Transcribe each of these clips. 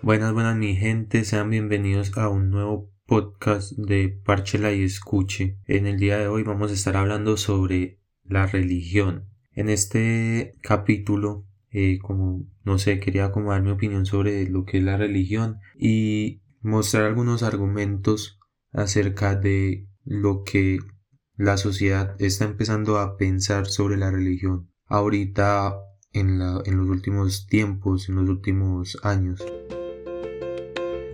Buenas, buenas mi gente, sean bienvenidos a un nuevo podcast de Parchela y Escuche. En el día de hoy vamos a estar hablando sobre la religión. En este capítulo, eh, como no sé, quería como dar mi opinión sobre lo que es la religión y mostrar algunos argumentos acerca de lo que la sociedad está empezando a pensar sobre la religión ahorita en, la, en los últimos tiempos, en los últimos años.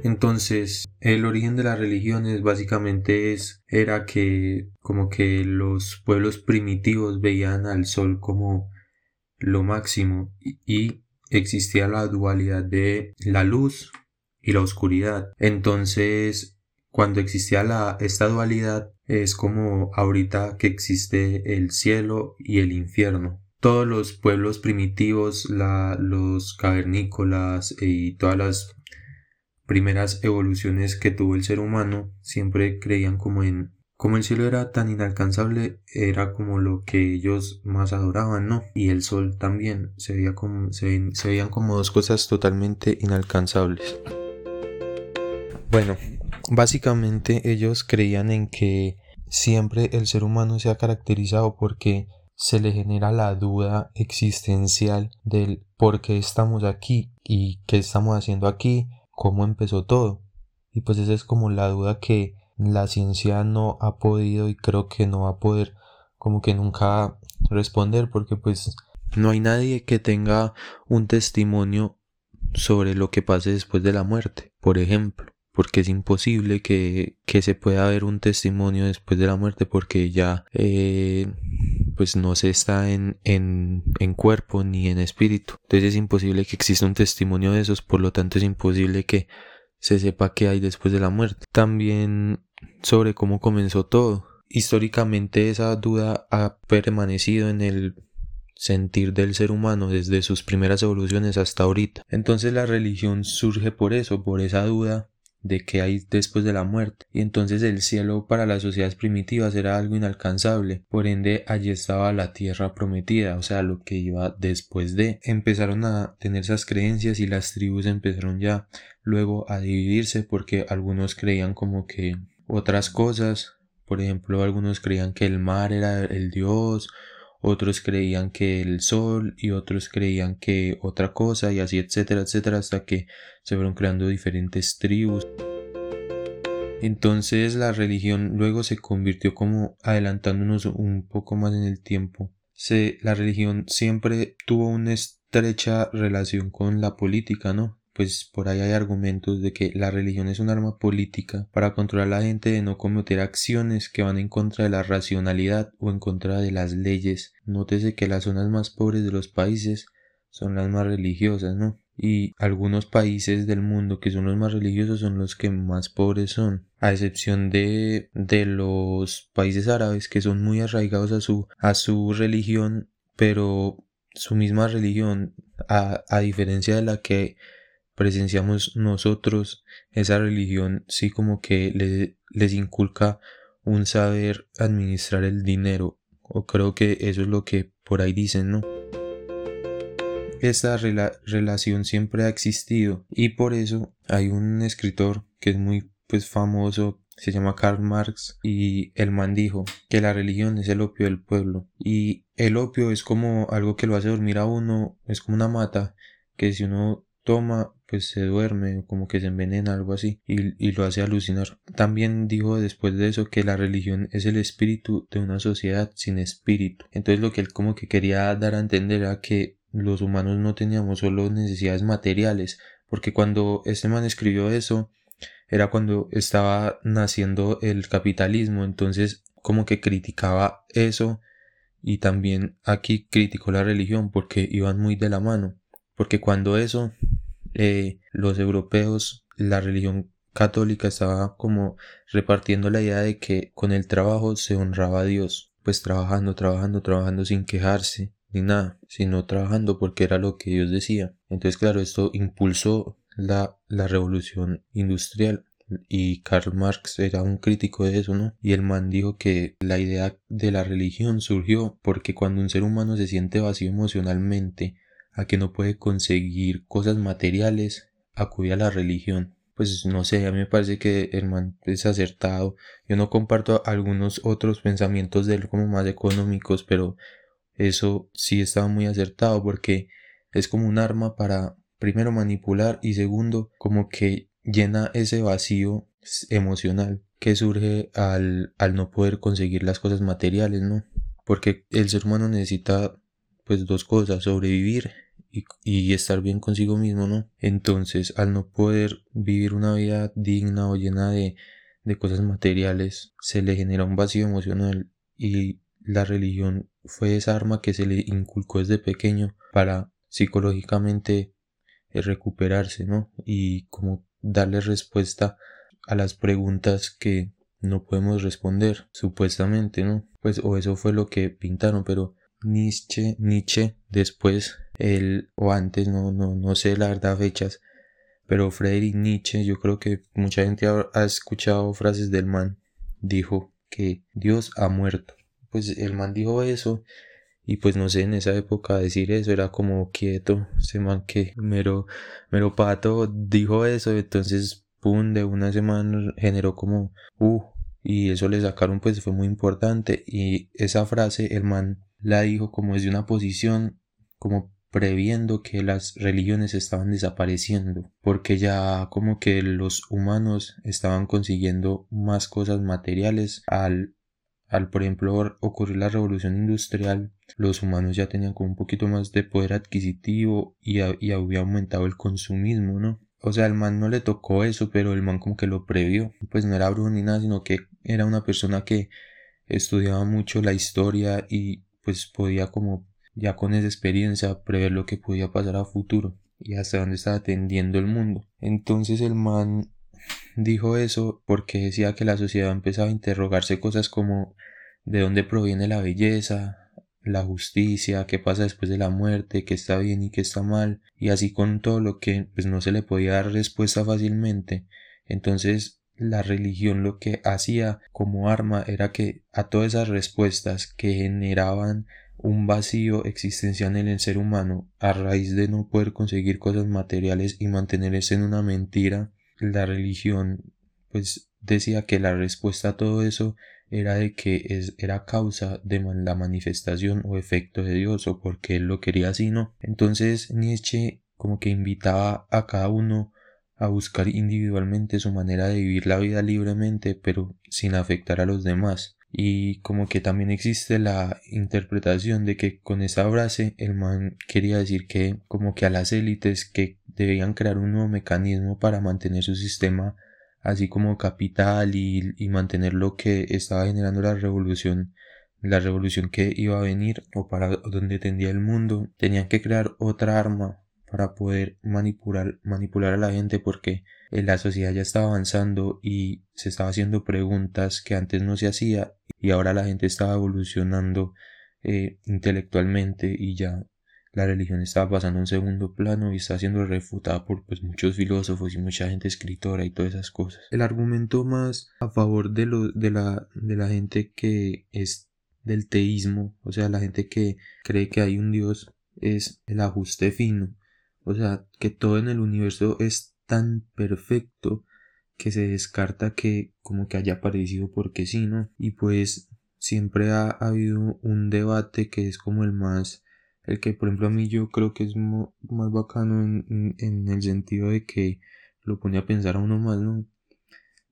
Entonces, el origen de las religiones básicamente es, era que como que los pueblos primitivos veían al sol como lo máximo y existía la dualidad de la luz y la oscuridad. Entonces, cuando existía la, esta dualidad, es como ahorita que existe el cielo y el infierno. Todos los pueblos primitivos, la, los cavernícolas y todas las primeras evoluciones que tuvo el ser humano siempre creían como en como el cielo era tan inalcanzable era como lo que ellos más adoraban no y el sol también se veía se veían como dos cosas totalmente inalcanzables bueno básicamente ellos creían en que siempre el ser humano se ha caracterizado porque se le genera la duda existencial del por qué estamos aquí y qué estamos haciendo aquí cómo empezó todo. Y pues esa es como la duda que la ciencia no ha podido y creo que no va a poder como que nunca responder porque pues no hay nadie que tenga un testimonio sobre lo que pase después de la muerte, por ejemplo, porque es imposible que, que se pueda ver un testimonio después de la muerte porque ya eh, pues no se está en, en, en cuerpo ni en espíritu. Entonces es imposible que exista un testimonio de esos, por lo tanto es imposible que se sepa qué hay después de la muerte. También sobre cómo comenzó todo. Históricamente esa duda ha permanecido en el sentir del ser humano desde sus primeras evoluciones hasta ahorita. Entonces la religión surge por eso, por esa duda de qué hay después de la muerte, y entonces el cielo para las sociedades primitivas era algo inalcanzable, por ende allí estaba la tierra prometida, o sea, lo que iba después de. Empezaron a tener esas creencias y las tribus empezaron ya luego a dividirse porque algunos creían como que otras cosas, por ejemplo, algunos creían que el mar era el dios, otros creían que el sol y otros creían que otra cosa y así etcétera etcétera hasta que se fueron creando diferentes tribus. Entonces la religión luego se convirtió como adelantándonos un poco más en el tiempo. La religión siempre tuvo una estrecha relación con la política, ¿no? Pues por ahí hay argumentos de que la religión es un arma política para controlar a la gente de no cometer acciones que van en contra de la racionalidad o en contra de las leyes. Nótese que las zonas más pobres de los países son las más religiosas, ¿no? Y algunos países del mundo que son los más religiosos son los que más pobres son, a excepción de, de los países árabes que son muy arraigados a su, a su religión, pero su misma religión, a, a diferencia de la que presenciamos nosotros, esa religión sí como que les inculca un saber administrar el dinero, o creo que eso es lo que por ahí dicen, ¿no? Esta relación siempre ha existido y por eso hay un escritor que es muy pues famoso se llama Karl Marx y el man dijo que la religión es el opio del pueblo y el opio es como algo que lo hace dormir a uno, es como una mata que si uno toma pues se duerme como que se envenena algo así y, y, lo hace alucinar. También dijo después de eso que la religión es el espíritu de una sociedad sin espíritu. Entonces lo que él como que quería dar a entender era que los humanos no teníamos solo necesidades materiales porque cuando este man escribió eso era cuando estaba naciendo el capitalismo entonces como que criticaba eso y también aquí criticó la religión porque iban muy de la mano porque cuando eso eh, los europeos, la religión católica estaba como repartiendo la idea de que con el trabajo se honraba a Dios, pues trabajando, trabajando, trabajando sin quejarse ni nada, sino trabajando porque era lo que Dios decía. Entonces, claro, esto impulsó la, la revolución industrial y Karl Marx era un crítico de eso, ¿no? Y el man dijo que la idea de la religión surgió porque cuando un ser humano se siente vacío emocionalmente, a que no puede conseguir cosas materiales, acude a la religión. Pues no sé, a mí me parece que el man es acertado. Yo no comparto algunos otros pensamientos de él como más económicos, pero eso sí estaba muy acertado porque es como un arma para primero manipular y segundo como que llena ese vacío emocional que surge al, al no poder conseguir las cosas materiales, ¿no? Porque el ser humano necesita pues dos cosas, sobrevivir y, estar bien consigo mismo, ¿no? Entonces, al no poder vivir una vida digna o llena de, de cosas materiales, se le genera un vacío emocional y la religión fue esa arma que se le inculcó desde pequeño para psicológicamente recuperarse, ¿no? Y como darle respuesta a las preguntas que no podemos responder, supuestamente, ¿no? Pues o eso fue lo que pintaron, pero Nietzsche, Nietzsche después, él o antes, no, no, no sé la verdad fechas, pero Friedrich Nietzsche, yo creo que mucha gente ha, escuchado frases del man, dijo que Dios ha muerto. Pues el man dijo eso y pues no sé, en esa época decir eso era como quieto, se man que mero, mero pato dijo eso, entonces pum, de una semana generó como uh, y eso le sacaron pues fue muy importante y esa frase el man la dijo como desde una posición como previendo que las religiones estaban desapareciendo, porque ya como que los humanos estaban consiguiendo más cosas materiales al al por ejemplo ocurrir la revolución industrial, los humanos ya tenían como un poquito más de poder adquisitivo y, había aumentado el consumismo, ¿no? O sea, el man no le tocó eso, pero el man como que lo previó. Pues no era brujo ni nada, sino que era una persona que estudiaba mucho la historia y pues podía como ya con esa experiencia prever lo que podía pasar a futuro y hasta dónde estaba tendiendo el mundo. Entonces el man dijo eso porque decía que la sociedad empezaba a interrogarse cosas como de dónde proviene la belleza, la justicia, qué pasa después de la muerte, qué está bien y qué está mal, y así con todo lo que pues no se le podía dar respuesta fácilmente. Entonces la religión lo que hacía como arma era que a todas esas respuestas que generaban un vacío existencial en el ser humano a raíz de no poder conseguir cosas materiales y mantenerse en una mentira la religión pues decía que la respuesta a todo eso era de que es, era causa de la manifestación o efecto de Dios o porque él lo quería así, ¿no? Entonces Nietzsche como que invitaba a cada uno a buscar individualmente su manera de vivir la vida libremente pero sin afectar a los demás y como que también existe la interpretación de que con esa frase el man quería decir que como que a las élites que debían crear un nuevo mecanismo para mantener su sistema así como capital y, y mantener lo que estaba generando la revolución la revolución que iba a venir o para donde tendía el mundo tenían que crear otra arma para poder manipular, manipular a la gente porque la sociedad ya estaba avanzando y se estaba haciendo preguntas que antes no se hacía y ahora la gente estaba evolucionando eh, intelectualmente y ya la religión estaba pasando a un segundo plano y está siendo refutada por pues, muchos filósofos y mucha gente escritora y todas esas cosas. El argumento más a favor de, lo, de, la, de la gente que es del teísmo, o sea, la gente que cree que hay un Dios, es el ajuste fino. O sea, que todo en el universo es tan perfecto que se descarta que como que haya aparecido porque sí, ¿no? Y pues siempre ha, habido un debate que es como el más, el que por ejemplo a mí yo creo que es más bacano en, en, el sentido de que lo pone a pensar a uno más, ¿no?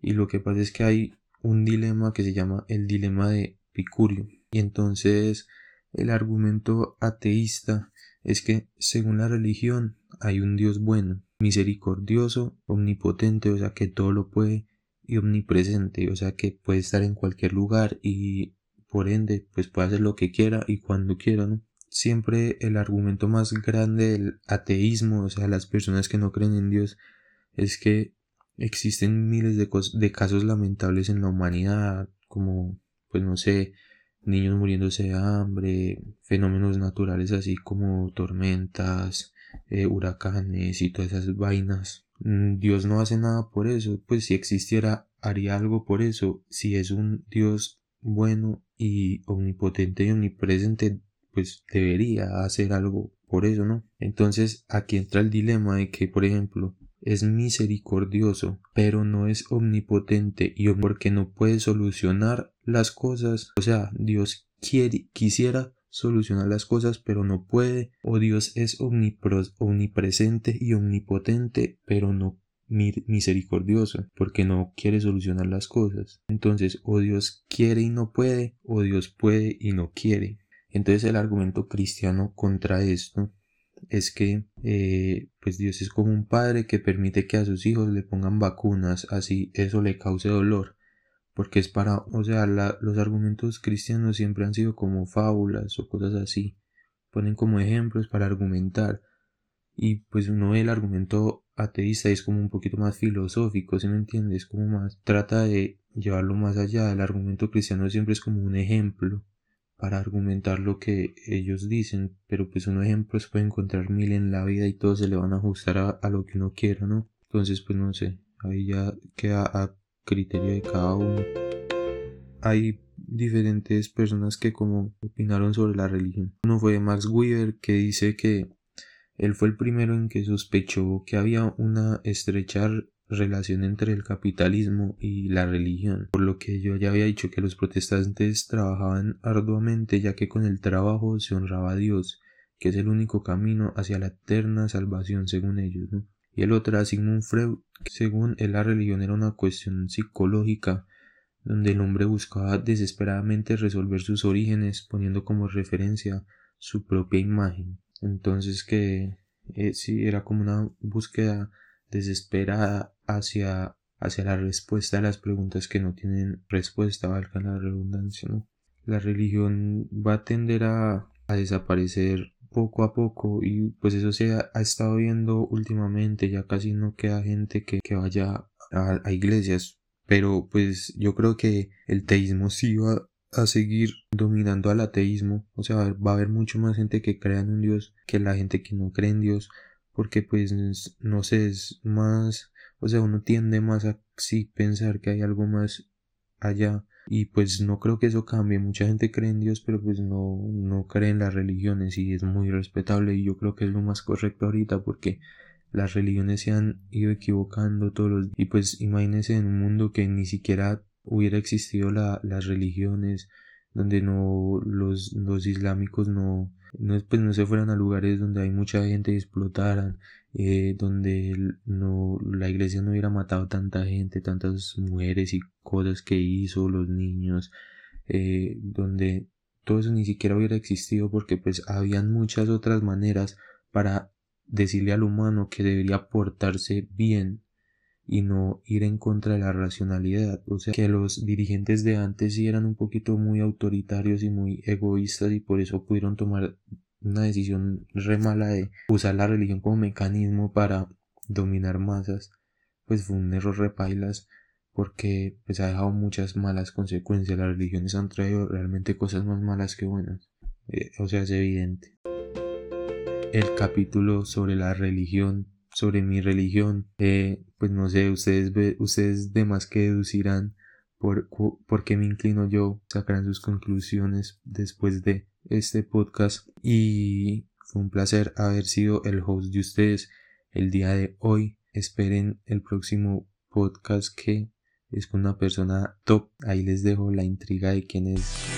Y lo que pasa es que hay un dilema que se llama el dilema de Picurio. Y entonces el argumento ateísta es que según la religión hay un Dios bueno, misericordioso, omnipotente, o sea que todo lo puede, y omnipresente, o sea que puede estar en cualquier lugar y por ende pues puede hacer lo que quiera y cuando quiera, ¿no? Siempre el argumento más grande del ateísmo, o sea, las personas que no creen en Dios, es que existen miles de, de casos lamentables en la humanidad, como, pues no sé, niños muriéndose de hambre, fenómenos naturales así como tormentas, eh, huracanes y todas esas vainas. mm, Dios no hace nada por eso, pues si existiera haría algo por eso, si es un Dios bueno y omnipotente y omnipresente, pues debería hacer algo por eso, ¿no? Entonces aquí entra el dilema de que, por ejemplo, es misericordioso, pero no es omnipotente y porque no puede solucionar las cosas, o sea, Dios quiere, quisiera solucionar las cosas, pero no puede, o Dios es omnipresente y omnipotente, pero no misericordioso, porque no quiere solucionar las cosas. Entonces, o Dios quiere y no puede, o Dios puede y no quiere. Entonces, el argumento cristiano contra esto es que eh, pues Dios es como un padre que permite que a sus hijos le pongan vacunas, así eso le cause dolor porque es para, o sea, los argumentos cristianos siempre han sido como fábulas o cosas así, ponen como ejemplos para argumentar, y pues uno ve el argumento ateísta y es como un poquito más filosófico, si me entiendes? Como más, trata de llevarlo más allá, el argumento cristiano siempre es como un ejemplo para argumentar lo que ellos dicen, pero pues un ejemplo se puede encontrar mil en la vida y todos se le van a ajustar a, a lo que uno quiera, ¿no? Entonces pues no sé, ahí ya queda a criterio de cada uno. Hay diferentes personas que como opinaron sobre la religión. Uno fue Max Weber que dice que él fue el primero en que sospechó que había una estrecha relación entre el capitalismo y la religión, por lo que yo ya había dicho que los protestantes trabajaban arduamente ya que con el trabajo se honraba a Dios, que es el único camino hacia la eterna salvación según ellos y el otro era Sigmund Freud, que según él la religión era una cuestión psicológica donde el hombre buscaba desesperadamente resolver sus orígenes poniendo como referencia su propia imagen. Entonces que eh, sí era como una búsqueda desesperada hacia, hacia la respuesta a las preguntas que no tienen respuesta, valga la redundancia, ¿no? La religión va a tender a, a desaparecer poco a poco y pues eso se ha, estado viendo últimamente. Ya casi no queda gente que, vaya a, iglesias. Pero pues yo creo que el teísmo sí va a seguir dominando al ateísmo. O sea va a haber mucho más gente que crea en un dios que la gente que no cree en dios. Porque pues no sé es más o sea uno tiende más a sí pensar que hay algo más allá y pues no creo que eso cambie. Mucha gente cree en Dios pero pues no no cree en las religiones y es muy respetable y yo creo que es lo más correcto ahorita porque las religiones se han ido equivocando todos los y pues imagínense en un mundo que ni siquiera hubiera existido la, las religiones donde no los, los islámicos no, no, pues no se fueran a lugares donde hay mucha gente y explotaran, eh, donde no, la iglesia no hubiera matado tanta gente, tantas mujeres y cosas que hizo, los niños, eh, donde todo eso ni siquiera hubiera existido porque pues habían muchas otras maneras para decirle al humano que debería portarse bien y no ir en contra de la racionalidad. O sea, que los dirigentes de antes sí eran un poquito muy autoritarios y muy egoístas y por eso pudieron tomar una decisión re mala de usar la religión como mecanismo para dominar masas. Pues fue un error repailas porque pues ha dejado muchas malas consecuencias. Las religiones han traído realmente cosas más malas que buenas. Eh, o sea, es evidente. El capítulo sobre la religión sobre mi religión, eh, pues no sé, ustedes, ustedes de más que deducirán por, por qué me inclino yo, sacarán sus conclusiones después de este podcast y fue un placer haber sido el host de ustedes el día de hoy. Esperen el próximo podcast que es con una persona top. Ahí les dejo la intriga de quién es